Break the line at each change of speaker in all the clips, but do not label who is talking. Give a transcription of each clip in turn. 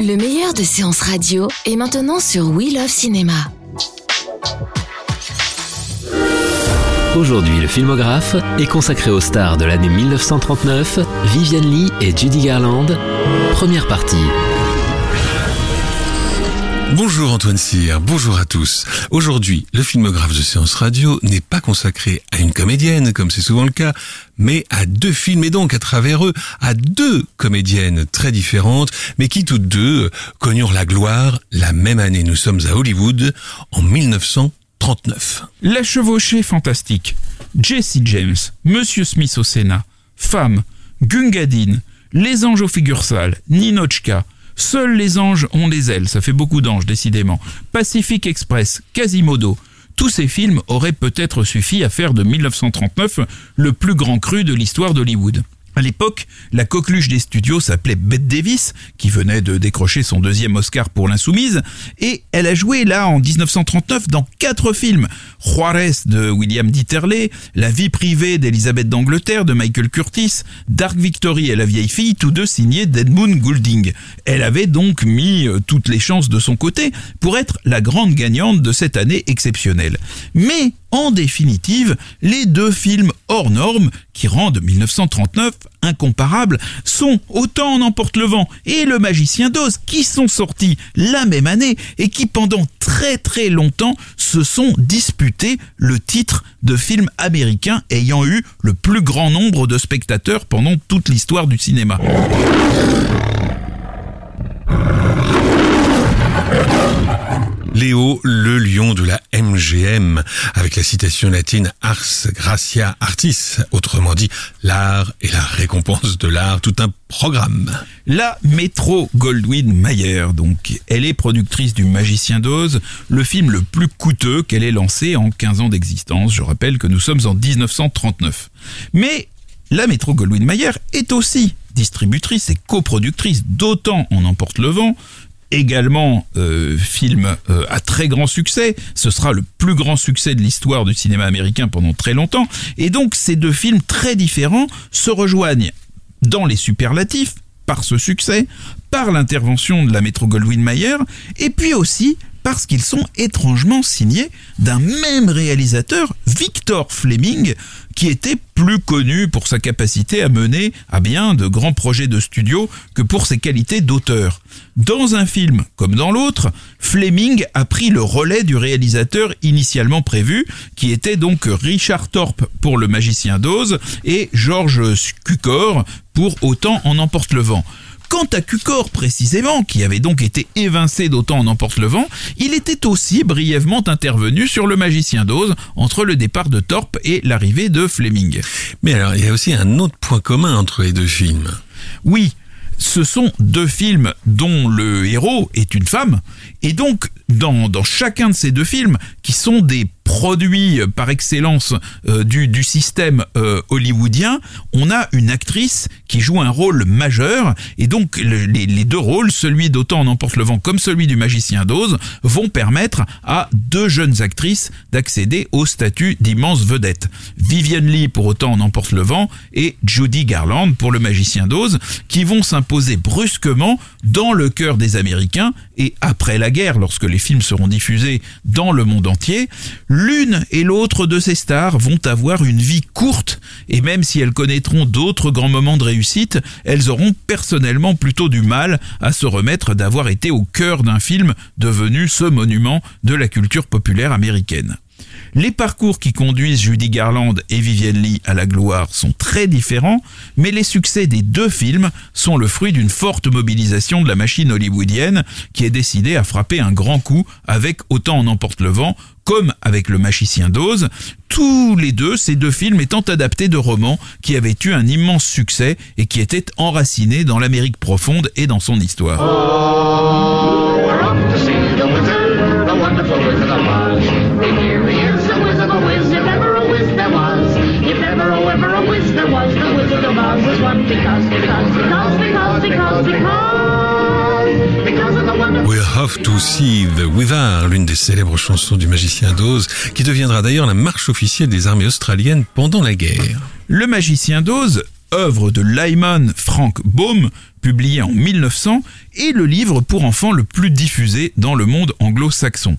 Le meilleur de séances radio est maintenant sur We Love Cinéma.
Aujourd'hui, le filmographe est consacré aux stars de l'année 1939, Vivian Lee et Judy Garland. Première partie.
Bonjour Antoine Cyr, bonjour à tous. Aujourd'hui, le filmographe de séance radio n'est pas consacré à une comédienne, comme c'est souvent le cas, mais à deux films et donc à travers eux à deux comédiennes très différentes, mais qui toutes deux connurent la gloire la même année. Nous sommes à Hollywood en 1939.
La chevauchée fantastique. Jesse James, Monsieur Smith au Sénat, Femme, Gungadin, Les anges aux figures sales, Ninochka, Seuls les anges ont des ailes, ça fait beaucoup d'anges décidément, Pacific Express, Quasimodo. Tous ces films auraient peut-être suffi à faire de 1939 le plus grand cru de l'histoire d'Hollywood. À l'époque, la coqueluche des studios s'appelait Bette Davis, qui venait de décrocher son deuxième Oscar pour l'Insoumise, et elle a joué là en 1939 dans quatre films. Juarez de William Dieterle, La vie privée d'Elisabeth d'Angleterre de Michael Curtis, Dark Victory et la vieille fille, tous deux signés d'Edmund Goulding. Elle avait donc mis euh, toutes les chances de son côté pour être la grande gagnante de cette année exceptionnelle. Mais en définitive, les deux films hors normes qui rendent 1939 incomparable sont Autant en emporte le vent et Le Magicien d'Oz qui sont sortis la même année et qui pendant très très longtemps se sont disputés le titre de film américain ayant eu le plus grand nombre de spectateurs pendant toute l'histoire du cinéma.
Léo, le lion de la MGM, avec la citation latine Ars Gracia Artis, autrement dit l'art et la récompense de l'art, tout un programme.
La Metro Goldwyn Mayer, donc, elle est productrice du Magicien d'Oz, le film le plus coûteux qu'elle ait lancé en 15 ans d'existence. Je rappelle que nous sommes en 1939. Mais la Metro Goldwyn Mayer est aussi distributrice et coproductrice d'Autant en emporte le vent, également euh, film euh, à très grand succès. Ce sera le plus grand succès de l'histoire du cinéma américain pendant très longtemps. Et donc ces deux films très différents se rejoignent dans les superlatifs par ce succès, par l'intervention de la Metro Goldwyn Mayer, et puis aussi parce qu'ils sont étrangement signés d'un même réalisateur, Victor Fleming, qui était plus connu pour sa capacité à mener à bien de grands projets de studio que pour ses qualités d'auteur. Dans un film comme dans l'autre, Fleming a pris le relais du réalisateur initialement prévu, qui était donc Richard Thorpe pour Le Magicien d'Oz et George Cukor pour Autant en emporte le vent. Quant à Cucor précisément, qui avait donc été évincé d'autant en emporte le vent, il était aussi brièvement intervenu sur le magicien d'Oz entre le départ de Thorpe et l'arrivée de Fleming.
Mais alors, il y a aussi un autre point commun entre les deux films.
Oui, ce sont deux films dont le héros est une femme, et donc dans, chacun de ces deux films, qui sont des produits par excellence euh, du, du système euh, hollywoodien, on a une actrice qui joue un rôle majeur, et donc le- les, deux rôles, celui d'Autant en emporte le vent comme celui du magicien d'Oz, vont permettre à deux jeunes actrices d'accéder au statut d'immense vedette. Vivian Lee pour Autant en emporte le vent et Judy Garland pour le magicien d'Oz, qui vont s'imposer brusquement dans le cœur des Américains et après la guerre, lorsque les films seront diffusés dans le monde entier, l'une et l'autre de ces stars vont avoir une vie courte et même si elles connaîtront d'autres grands moments de réussite, elles auront personnellement plutôt du mal à se remettre d'avoir été au cœur d'un film devenu ce monument de la culture populaire américaine. Les parcours qui conduisent Judy Garland et Vivienne Lee à la gloire sont très différents, mais les succès des deux films sont le fruit d'une forte mobilisation de la machine hollywoodienne qui est décidée à frapper un grand coup avec Autant en emporte le vent comme avec Le Magicien d'Oz, tous les deux, ces deux films étant adaptés de romans qui avaient eu un immense succès et qui étaient enracinés dans l'Amérique profonde et dans son histoire.
We're off to see the Wizard, l'une des célèbres chansons du magicien d'Oz, qui deviendra d'ailleurs la marche officielle des armées australiennes pendant la guerre.
Le magicien d'Oz, œuvre de Lyman Frank Baum, publié en 1900, est le livre pour enfants le plus diffusé dans le monde anglo-saxon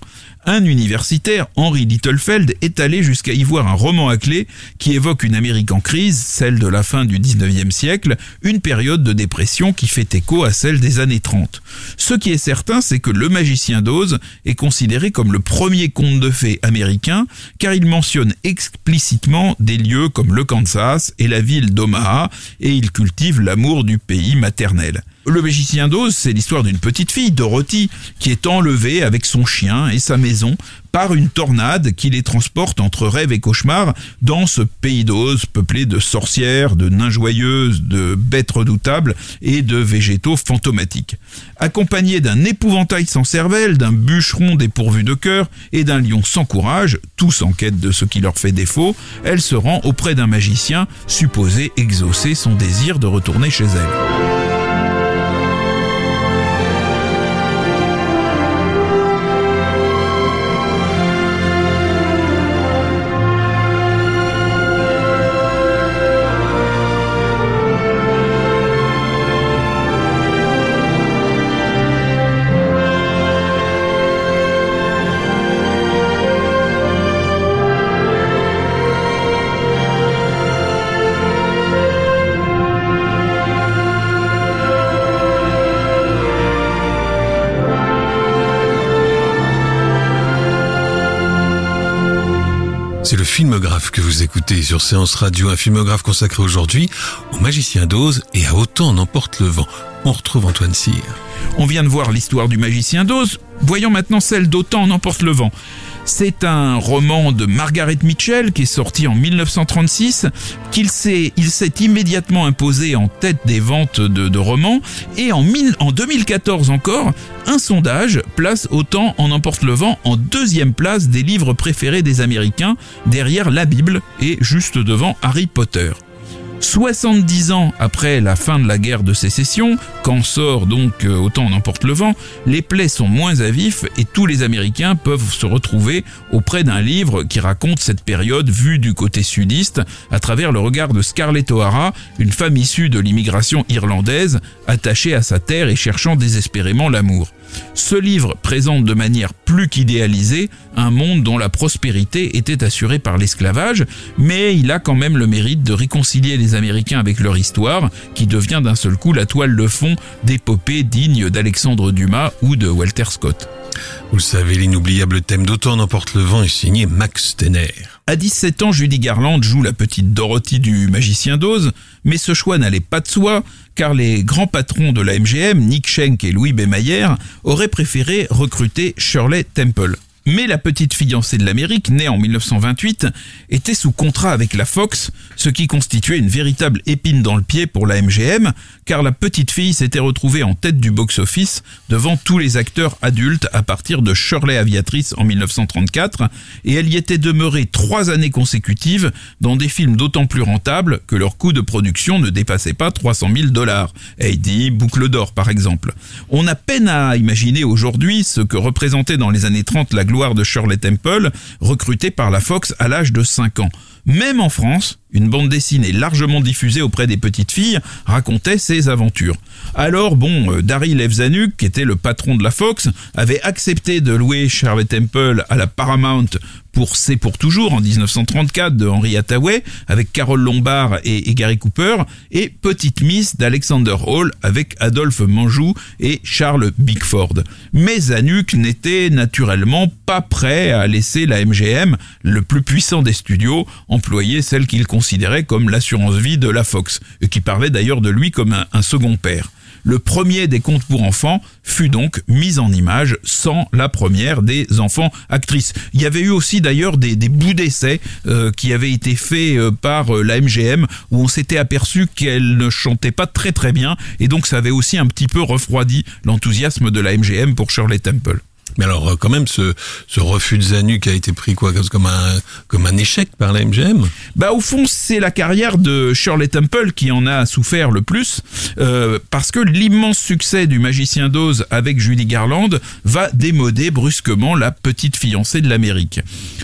un universitaire, Henry Littlefeld, est allé jusqu'à y voir un roman à clé qui évoque une Amérique en crise, celle de la fin du 19e siècle, une période de dépression qui fait écho à celle des années 30. Ce qui est certain, c'est que Le Magicien d'Oz est considéré comme le premier conte de fées américain, car il mentionne explicitement des lieux comme le Kansas et la ville d'Omaha, et il cultive l'amour du pays maternel. Le magicien d'Oz, c'est l'histoire d'une petite fille, Dorothy, qui est enlevée avec son chien et sa maison par une tornade qui les transporte entre rêve et cauchemar dans ce pays d'Oz peuplé de sorcières, de nains joyeuses, de bêtes redoutables et de végétaux fantomatiques. Accompagnée d'un épouvantail sans cervelle, d'un bûcheron dépourvu de cœur et d'un lion sans courage, tous en quête de ce qui leur fait défaut, elle se rend auprès d'un magicien supposé exaucer son désir de retourner chez elle.
C'est le filmographe que vous écoutez sur Séance Radio, un filmographe consacré aujourd'hui au magicien d'Oz et à Autant n'emporte le vent. On retrouve Antoine Cyr.
On vient de voir l'histoire du magicien d'Oz, voyons maintenant celle d'Autant n'emporte le vent. C'est un roman de Margaret Mitchell qui est sorti en 1936, qu'il s'est, immédiatement imposé en tête des ventes de, romans et en, en 2014 encore, un sondage place Autant en emporte le vent en deuxième place des livres préférés des Américains derrière la Bible et juste devant Harry Potter. 70 ans après la fin de la guerre de sécession, quand sort donc euh, Autant en emporte le vent, les plaies sont moins à vif et tous les Américains peuvent se retrouver auprès d'un livre qui raconte cette période vue du côté sudiste à travers le regard de Scarlett O'Hara, une femme issue de l'immigration irlandaise, attachée à sa terre et cherchant désespérément l'amour. Ce livre présente de manière plus qu'idéalisée un monde dont la prospérité était assurée par l'esclavage, mais il a quand même le mérite de réconcilier les Américains avec leur histoire, qui devient d'un seul coup la toile de fond d'épopées dignes d'Alexandre Dumas ou de Walter Scott.
Vous savez, l'inoubliable thème d'Autant n'emporte le vent est signé Max Tenner.
À 17 ans, Judy Garland joue la petite Dorothy du Magicien d'Oz, mais ce choix n'allait pas de soi, car les grands patrons de la MGM, Nick Schenck et Louis B. Mayer, auraient préféré recruter Shirley Temple. Mais la petite fiancée de l'Amérique, née en 1928, était sous contrat avec la Fox, ce qui constituait une véritable épine dans le pied pour la MGM, car la petite fille s'était retrouvée en tête du box-office devant tous les acteurs adultes à partir de Shirley Aviatrice en 1934, et elle y était demeurée trois années consécutives dans des films d'autant plus rentables que leur coût de production ne dépassait pas 300 000 dollars. Heidi, Boucle d'Or par exemple. On a peine à imaginer aujourd'hui ce que représentait dans les années 30 la gloire de Shirley Temple, recrutée par la Fox à l'âge de 5 ans. Même en France, une bande dessinée largement diffusée auprès des petites filles racontait ses aventures. Alors bon, euh, Daryl Evzanuk, qui était le patron de la Fox, avait accepté de louer Shirley Temple à la Paramount pour C'est pour toujours en 1934 de Henry Hathaway avec Carole Lombard et, Gary Cooper et Petite Miss d'Alexander Hall avec Adolphe Manjou et Charles Bickford. Mais Zanuck n'était naturellement pas prêt à laisser la MGM, le plus puissant des studios, employer celle qu'il considérait comme l'assurance vie de la Fox, qui parlait d'ailleurs de lui comme un second père. Le premier des contes pour enfants fut donc mis en image sans la première des enfants actrices. Il y avait eu aussi d'ailleurs des, bouts d'essai euh, qui avaient été faits euh, par euh, la MGM où on s'était aperçu qu'elle ne chantait pas très très bien et donc ça avait aussi un petit peu refroidi l'enthousiasme de la MGM pour Shirley Temple.
Mais alors, euh, quand même, ce, refus de Zanuck a été pris quoi comme un, comme un échec par la MGM
Bah, au fond, c'est la carrière de Shirley Temple qui en a souffert le plus, euh, parce que l'immense succès du Magicien d'Oz avec Judy Garland va démoder brusquement la petite fiancée de l'Amérique.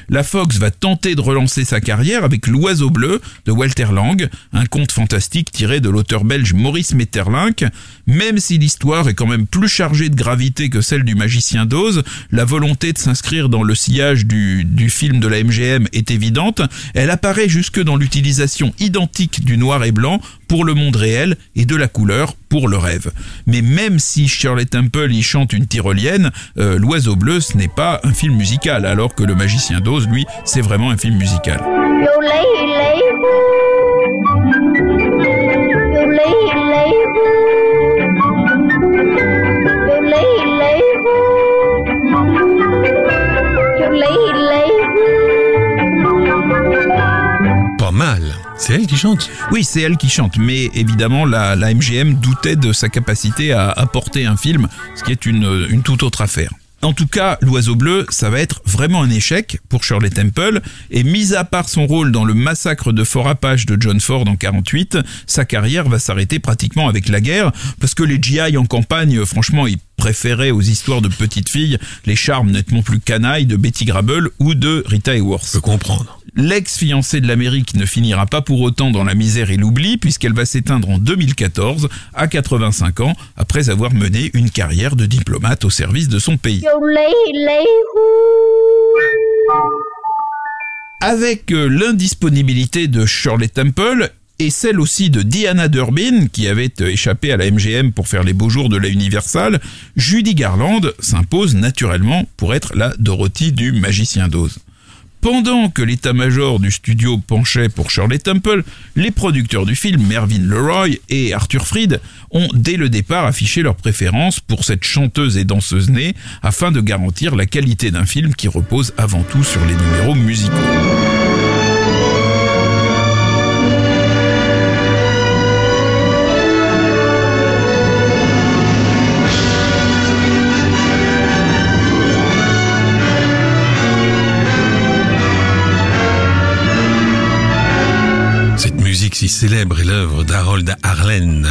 La Fox va tenter de relancer sa carrière avec L'Oiseau Bleu de Walter Lang, un conte fantastique tiré de l'auteur belge Maurice Metterlinck, même si l'histoire est quand même plus chargée de gravité que celle du Magicien d'Oz, la volonté de s'inscrire dans le sillage du, film de la MGM est évidente. Elle apparaît jusque dans l'utilisation identique du noir et blanc pour le monde réel et de la couleur pour le rêve. Mais même si Shirley Temple y chante une tyrolienne, euh, L'Oiseau Bleu, ce n'est pas un film musical, alors que Le Magicien d'Oz, lui, c'est vraiment un film musical.
C'est elle qui chante
Oui, c'est elle qui chante, mais évidemment, la, MGM doutait de sa capacité à apporter un film, ce qui est une, une toute autre affaire. En tout cas, l'oiseau bleu, ça va être vraiment un échec pour Shirley Temple. Et mis à part son rôle dans le massacre de Fort Apache de John Ford en 48, sa carrière va s'arrêter pratiquement avec la guerre, parce que les GI en campagne, franchement, ils préféraient aux histoires de petites filles les charmes nettement plus canailles de Betty Grable ou de Rita Hayworth.
Je peux comprendre.
L'ex-fiancée de l'Amérique ne finira pas pour autant dans la misère et l'oubli puisqu'elle va s'éteindre en 2014 à 85 ans après avoir mené une carrière de diplomate au service de son pays. Avec euh, l'indisponibilité de Shirley Temple, et celle aussi de Diana Durbin, qui avait euh, échappé à la MGM pour faire les beaux jours de la Universal, Judy Garland s'impose naturellement pour être la Dorothy du Magicien d'Oz. Pendant que l'état-major du studio penchait pour Shirley Temple, les producteurs du film, Mervyn Leroy et Arthur Fried, ont dès le départ affiché leur préférence pour cette chanteuse et danseuse née afin de garantir la qualité d'un film qui repose avant tout sur les numéros musicaux.
Célèbre est l'œuvre d'Harold Arlen.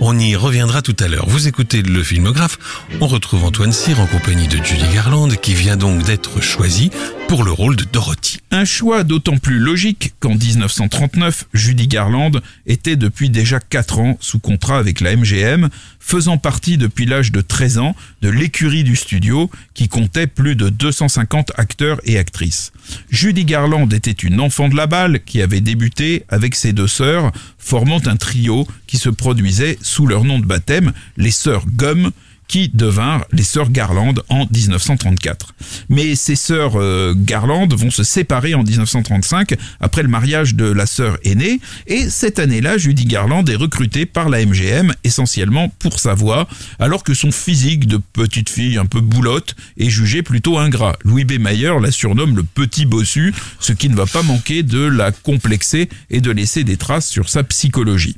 On y reviendra tout à l'heure. Vous écoutez le filmographe. On retrouve Antoine Cyr en compagnie de Judy Garland qui vient donc d'être choisie pour le rôle de Dorothy.
Un choix d'autant plus logique qu'en 1939, Judy Garland était depuis déjà 4 ans sous contrat avec la MGM, faisant partie depuis l'âge de 13 ans de l'écurie du studio qui comptait plus de 250 acteurs et actrices. Judy Garland était une enfant de la balle qui avait débuté avec ses deux sœurs, formant un trio qui se produisait sous leur nom de baptême, les sœurs Gum, qui devinrent les sœurs Garland en 1934. Mais ces sœurs euh, Garland vont se séparer en 1935 après le mariage de la sœur aînée et cette année-là, Judy Garland est recrutée par la MGM essentiellement pour sa voix alors que son physique de petite fille un peu boulotte est jugé plutôt ingrat. Louis B. Mayer la surnomme le petit bossu, ce qui ne va pas manquer de la complexer et de laisser des traces sur sa psychologie.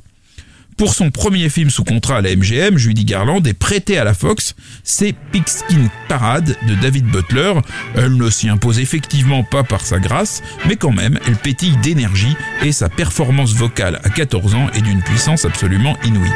Pour son premier film sous contrat à la MGM, Judy Garland est prêtée à la Fox, c'est Pigskin Parade de David Butler. Elle ne s'y impose effectivement pas par sa grâce, mais quand même, elle pétille d'énergie et sa performance vocale à 14 ans est d'une puissance absolument inouïe.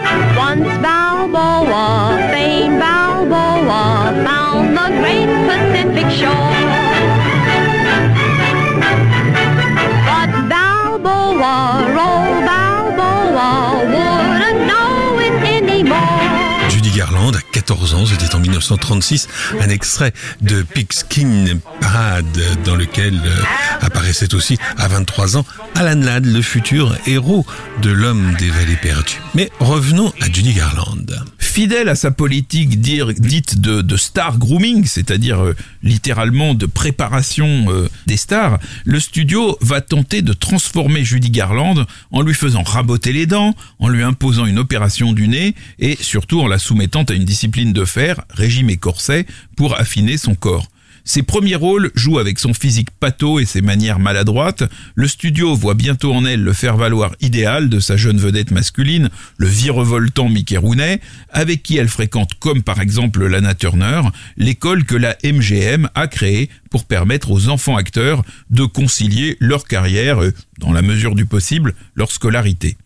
14 ans, c'était en 1936, un extrait de Pigskin Parade dans lequel euh, apparaissait aussi à 23 ans Alan Ladd, le futur héros de l'homme des vallées perdues. Mais revenons à Judy Garland.
Fidèle à sa politique dite de, star grooming, c'est-à-dire euh, littéralement de préparation euh, des stars, le studio va tenter de transformer Judy Garland en lui faisant raboter les dents, en lui imposant une opération du nez et surtout en la soumettant à une discipline de fer, régime et corset, pour affiner son corps. Ses premiers rôles jouent avec son physique pâteau et ses manières maladroites. Le studio voit bientôt en elle le faire-valoir idéal de sa jeune vedette masculine, le virevoltant Mickey Rooney, avec qui elle fréquente, comme par exemple Lana Turner, l'école que la MGM a créée pour permettre aux enfants acteurs de concilier leur carrière, dans la mesure du possible, leur scolarité.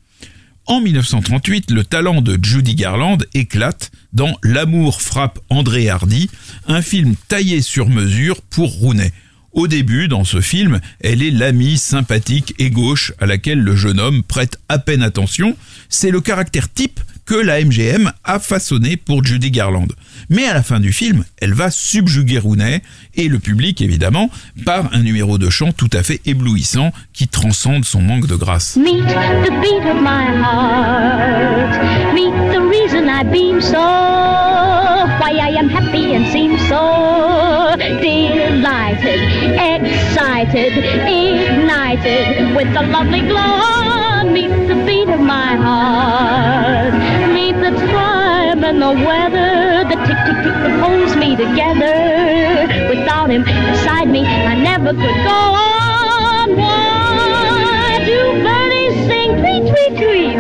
En 1938, le talent de Judy Garland éclate dans L'amour frappe André Hardy, un film taillé sur mesure pour Rooney. Au début, dans ce film, elle est l'amie sympathique et gauche à laquelle le jeune homme prête à peine attention. C'est le caractère type que la MGM a façonné pour Judy Garland. Mais à la fin du film, elle va subjuguer Rooney et le public évidemment par un numéro de chant tout à fait éblouissant qui transcende son manque de grâce. Why I am happy and seem so delighted, excited, ignited with the lovely glow. Meet the beat of my heart. Meet the time and the weather, the tick tick tick that holds me together. Without him beside me, I never could go on. Why do birdies sing tweet tweet tweet?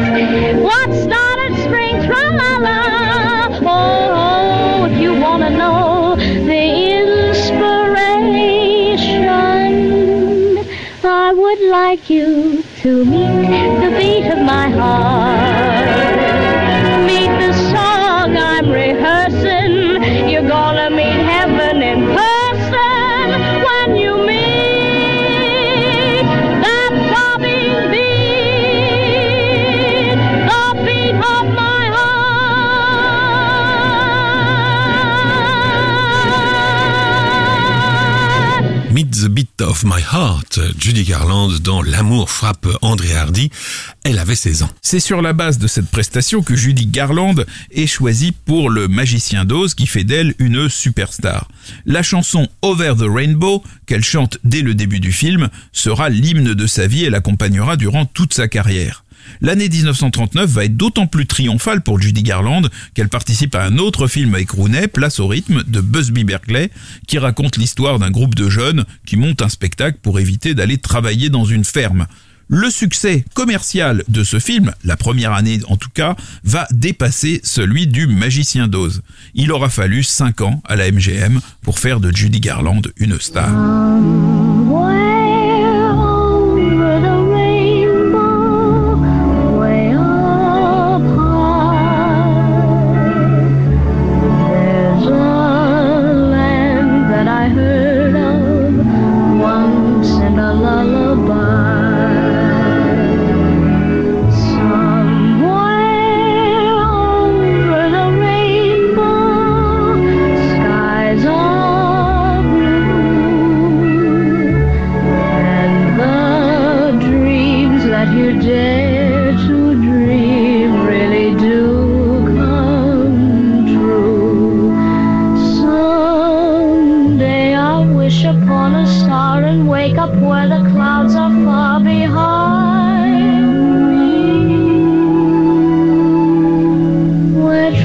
What started spring tra la la? Oh, wanna know the inspiration, I would like you to meet the beat of my heart.
Of My Heart, Judy Garland dans L'amour frappe André Hardy. Elle avait 16 ans. C'est sur la base de cette prestation que Judy Garland est choisie pour le Magicien d'Oz qui fait d'elle une superstar. La chanson Over the Rainbow, qu'elle chante dès le début du film, sera l'hymne de sa vie et l'accompagnera durant toute sa carrière. L'année 1939 va être d'autant plus triomphale pour Judy Garland qu'elle participe à un autre film avec Rooney, Place au rythme, de Busby Berkeley, qui raconte l'histoire d'un groupe de jeunes qui montent un spectacle pour éviter d'aller travailler dans une ferme. Le succès commercial de ce film, la première année en tout cas, va dépasser celui du Magicien d'Oz. Il aura fallu 5 ans à la MGM pour faire de Judy Garland une star.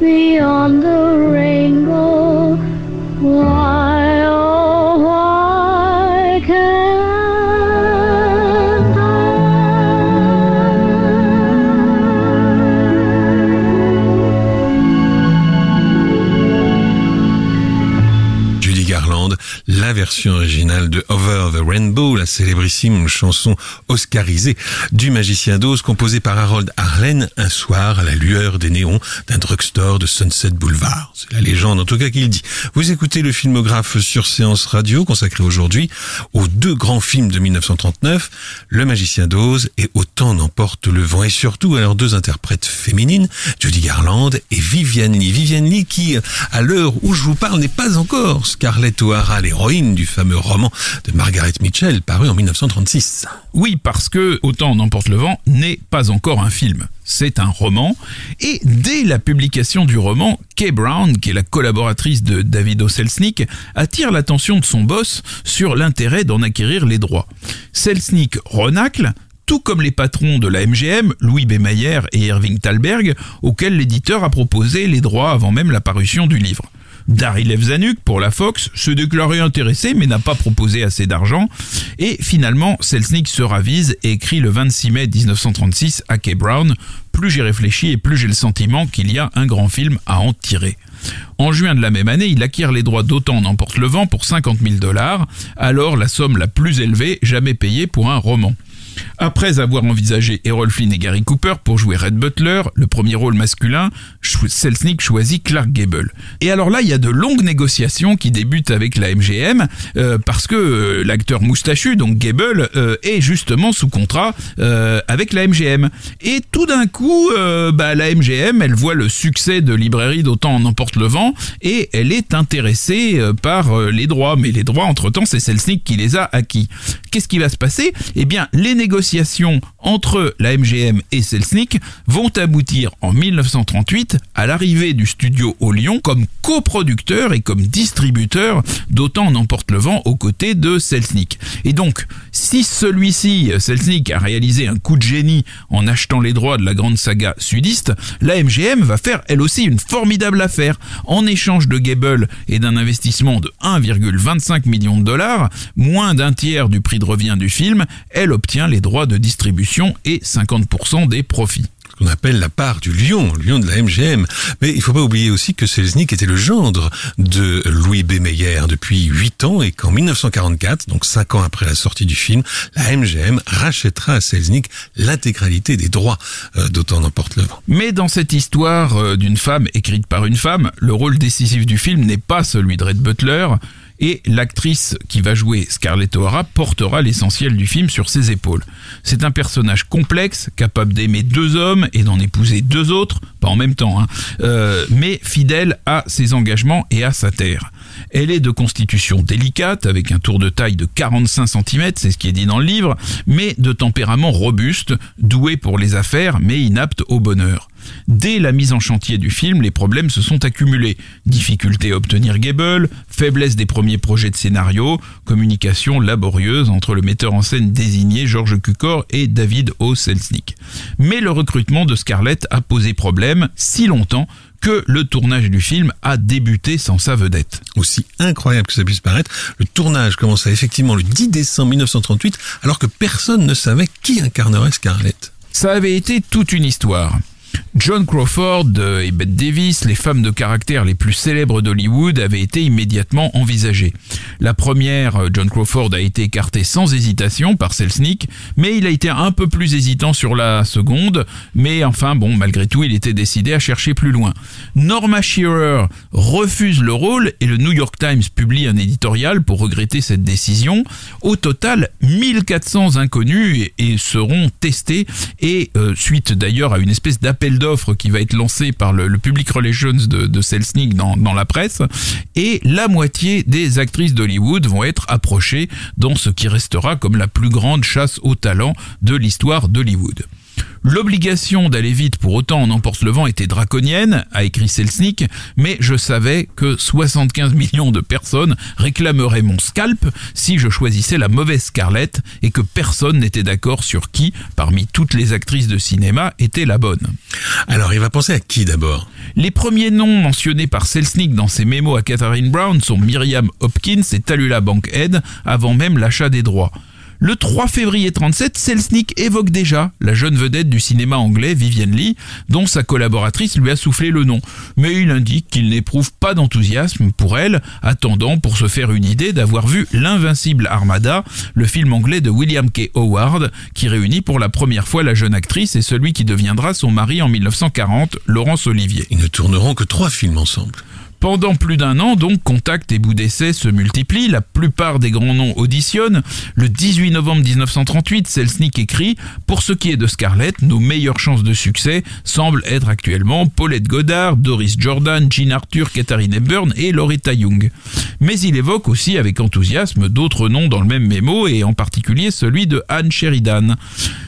beyond the Over the Rainbow, la célébrissime chanson oscarisée du magicien d'Oz composée par Harold Arlen un soir à la lueur des néons d'un drugstore de Sunset Boulevard. C'est la légende en tout cas qu'il dit. Vous écoutez le filmographe sur Séance Radio consacré aujourd'hui aux deux grands films de 1939, Le magicien d'Oz et Autant n'emporte le vent et surtout à leurs deux interprètes féminines, Judy Garland et Vivian Lee. Vivian Lee qui, à l'heure où je vous parle, n'est pas encore Scarlett O'Hara, l'héroïne du fameux roman de Margaret Mitchell paru en 1936.
Oui, parce que Autant n'emporte le vent n'est pas encore un film. C'est un roman. Et dès la publication du roman, Kay Brown, qui est la collaboratrice de David. Selznick, attire l'attention de son boss sur l'intérêt d'en acquérir les droits. Selznick renacle, tout comme les patrons de la MGM, Louis B. Mayer et Irving Thalberg, auxquels l'éditeur a proposé les droits avant même la parution du livre. Daryl Levzanuk pour la Fox se déclarait intéressé mais n'a pas proposé assez d'argent et finalement Selznick se ravise et écrit le 26 mai 1936 à Kay Brown plus j'y réfléchis et plus j'ai le sentiment qu'il y a un grand film à en tirer. En juin de la même année, il acquiert les droits d'Autant n'emporte le vent pour 50 000 dollars, alors la somme la plus élevée jamais payée pour un roman. Après avoir envisagé Errol Flynn et Gary Cooper pour jouer Red Butler, le premier rôle masculin, Selznick choisit Clark Gable. Et alors là, il y a de longues négociations qui débutent avec la MGM euh, parce que euh, l'acteur moustachu, donc Gable, euh, est justement sous contrat avec la MGM. Et tout d'un coup, bah, la MGM, elle voit le succès de librairie d'Autant en emporte le vent et elle est intéressée par les droits. Mais les droits, entre-temps, c'est Selznick qui les a acquis. Qu'est-ce qui va se passer? Eh bien, les négociations entre la MGM et Selznick vont aboutir en 1938 à l'arrivée du studio au Lyon comme coproducteur et comme distributeur d'Autant n'emporte le vent aux côtés de Selznick. Et donc, si celui-ci, Selznick, a réalisé un coup de génie en achetant les droits de la grande saga sudiste, la MGM va faire elle aussi une formidable affaire. En échange de Gable et d'un investissement de 1,25 million de dollars, moins d'un tiers du prix de revient du film, elle obtient les droits de distribution et 50% des profits
qu'on appelle la part du lion, le lion de la MGM. Mais il faut pas oublier aussi que Selznick était le gendre de Louis B. Meyer depuis 8 ans et qu'en 1944, donc 5 ans après la sortie du film, la MGM rachètera à Selznick l'intégralité des droits euh, d'Autant n'emporte le vent.
Mais dans cette histoire euh, d'une femme écrite par une femme, le rôle décisif du film n'est pas celui de Red Butler, et l'actrice qui va jouer Scarlett O'Hara portera l'essentiel du film sur ses épaules. C'est un personnage complexe, capable d'aimer deux hommes et d'en épouser deux autres, pas en même temps, hein, euh, mais fidèle à ses engagements et à sa terre. Elle est de constitution délicate, avec un tour de taille de 45 cm, c'est ce qui est dit dans le livre, mais de tempérament robuste, doué pour les affaires, mais inapte au bonheur. Dès la mise en chantier du film, les problèmes se sont accumulés. Difficulté à obtenir Gable, faiblesse des premiers projets de scénario, communication laborieuse entre le metteur en scène désigné Georges Cukor et David O. Selznick. Mais le recrutement de Scarlett a posé problème si longtemps que le tournage du film a débuté sans sa vedette.
Aussi incroyable que ça puisse paraître, le tournage commença effectivement le 10 décembre 1938 alors que personne ne savait qui incarnerait Scarlett.
Ça avait été toute une histoire. John Crawford et Bette Davis, les femmes de caractère les plus célèbres d'Hollywood, avaient été immédiatement envisagées. La première, John Crawford, a été écartée sans hésitation par Selznick, mais il a été un peu plus hésitant sur la seconde, mais enfin bon, malgré tout, il était décidé à chercher plus loin. Norma Shearer refuse le rôle et le New York Times publie un éditorial pour regretter cette décision. Au total, 1400 inconnus et seront testés et euh, suite d'ailleurs à une espèce d'appel d'offres qui va être lancé par le, Public Relations de, de Selznick dans, dans la presse, et la moitié des actrices d'Hollywood vont être approchées dans ce qui restera comme la plus grande chasse au talent de l'histoire d'Hollywood. L'obligation d'aller vite pour autant en emporte le vent était draconienne, a écrit Selznick, mais je savais que 75 millions de personnes réclameraient mon scalp si je choisissais la mauvaise Scarlett et que personne n'était d'accord sur qui, parmi toutes les actrices de cinéma, était la bonne.
Alors il va penser à qui d'abord?
Les premiers noms mentionnés par Selznick dans ses mémos à Catherine Brown sont Miriam Hopkins et Talula Bankhead avant même l'achat des droits. Le 3 février 37, Selznick évoque déjà la jeune vedette du cinéma anglais Vivienne Lee, dont sa collaboratrice lui a soufflé le nom. Mais il indique qu'il n'éprouve pas d'enthousiasme pour elle, attendant pour se faire une idée d'avoir vu L'Invincible Armada, le film anglais de William K. Howard, qui réunit pour la première fois la jeune actrice et celui qui deviendra son mari en 1940, Laurence Olivier.
Ils ne tourneront que trois films ensemble.
Pendant plus d'un an, donc, contacts et bouts d'essai se multiplient, la plupart des grands noms auditionnent. Le 18 novembre 1938, Selznick écrit « Pour ce qui est de Scarlett, nos meilleures chances de succès semblent être actuellement Paulette Goddard, Doris Jordan, Jean Arthur, Katharine Hepburn et Loretta Young. » Mais il évoque aussi avec enthousiasme d'autres noms dans le même mémo et en particulier celui de Anne Sheridan.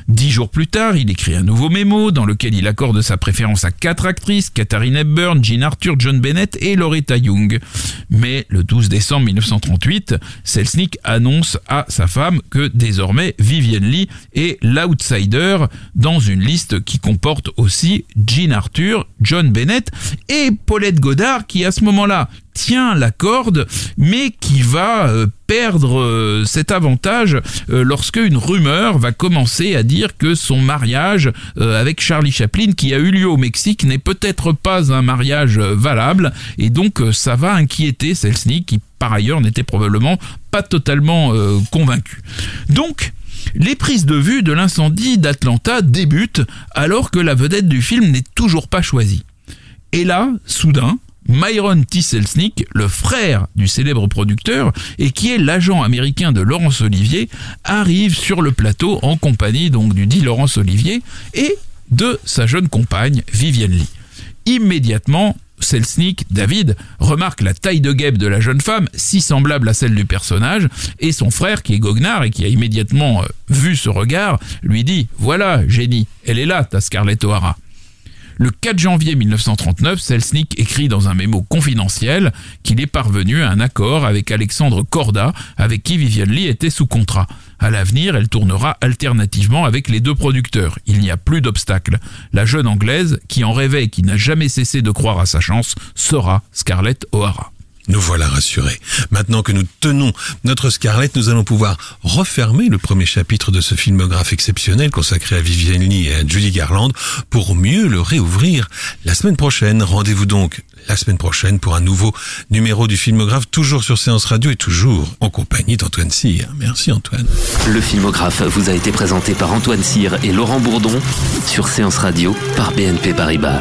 Dix jours plus tard, il écrit un nouveau mémo dans lequel il accorde sa préférence à quatre actrices, Katharine Hepburn, Jean Arthur, John Bennett et Loretta Young. Mais le 12 décembre 1938, Selznick annonce à sa femme que désormais Vivienne Lee est l'outsider dans une liste qui comporte aussi Jean Arthur, John Bennett et Paulette Goddard qui à ce moment-là tient la corde, mais qui va euh, perdre euh, cet avantage euh, lorsque une rumeur va commencer à dire que son mariage avec Charlie Chaplin, qui a eu lieu au Mexique, n'est peut-être pas un mariage valable, et donc ça va inquiéter Selznick, qui par ailleurs n'était probablement pas totalement convaincu. Donc, les prises de vue de l'incendie d'Atlanta débutent alors que la vedette du film n'est toujours pas choisie. Et là, soudain, Myron T. Selznick, le frère du célèbre producteur et qui est l'agent américain de Laurence Olivier, arrive sur le plateau en compagnie donc du dit Laurence Olivier et de sa jeune compagne Vivienne Lee. Immédiatement, Selznick, David, remarque la taille de guêpe de la jeune femme, si semblable à celle du personnage, et son frère, qui est goguenard et qui a immédiatement euh, vu ce regard, lui dit « Voilà, génie, elle est là, ta Scarlett O'Hara ». Le 4 janvier 1939, Selznick écrit dans un mémo confidentiel qu'il est parvenu à un accord avec Alexandre Corda, avec qui Viviane Lee était sous contrat. À l'avenir, elle tournera alternativement avec les deux producteurs. Il n'y a plus d'obstacle. La jeune anglaise, qui en rêvait et qui n'a jamais cessé de croire à sa chance, sera Scarlett O'Hara.
Nous voilà rassurés. Maintenant que nous tenons notre Scarlett, nous allons pouvoir refermer le premier chapitre de ce filmographe exceptionnel consacré à Vivienne Lee et à Julie Garland pour mieux le réouvrir la semaine prochaine. Rendez-vous donc la semaine prochaine pour un nouveau numéro du filmographe, toujours sur Séance Radio et toujours en compagnie d'Antoine Cyr. Merci Antoine.
Le filmographe vous a été présenté par Antoine Cyr et Laurent Bourdon sur Séance Radio par BNP Paribas.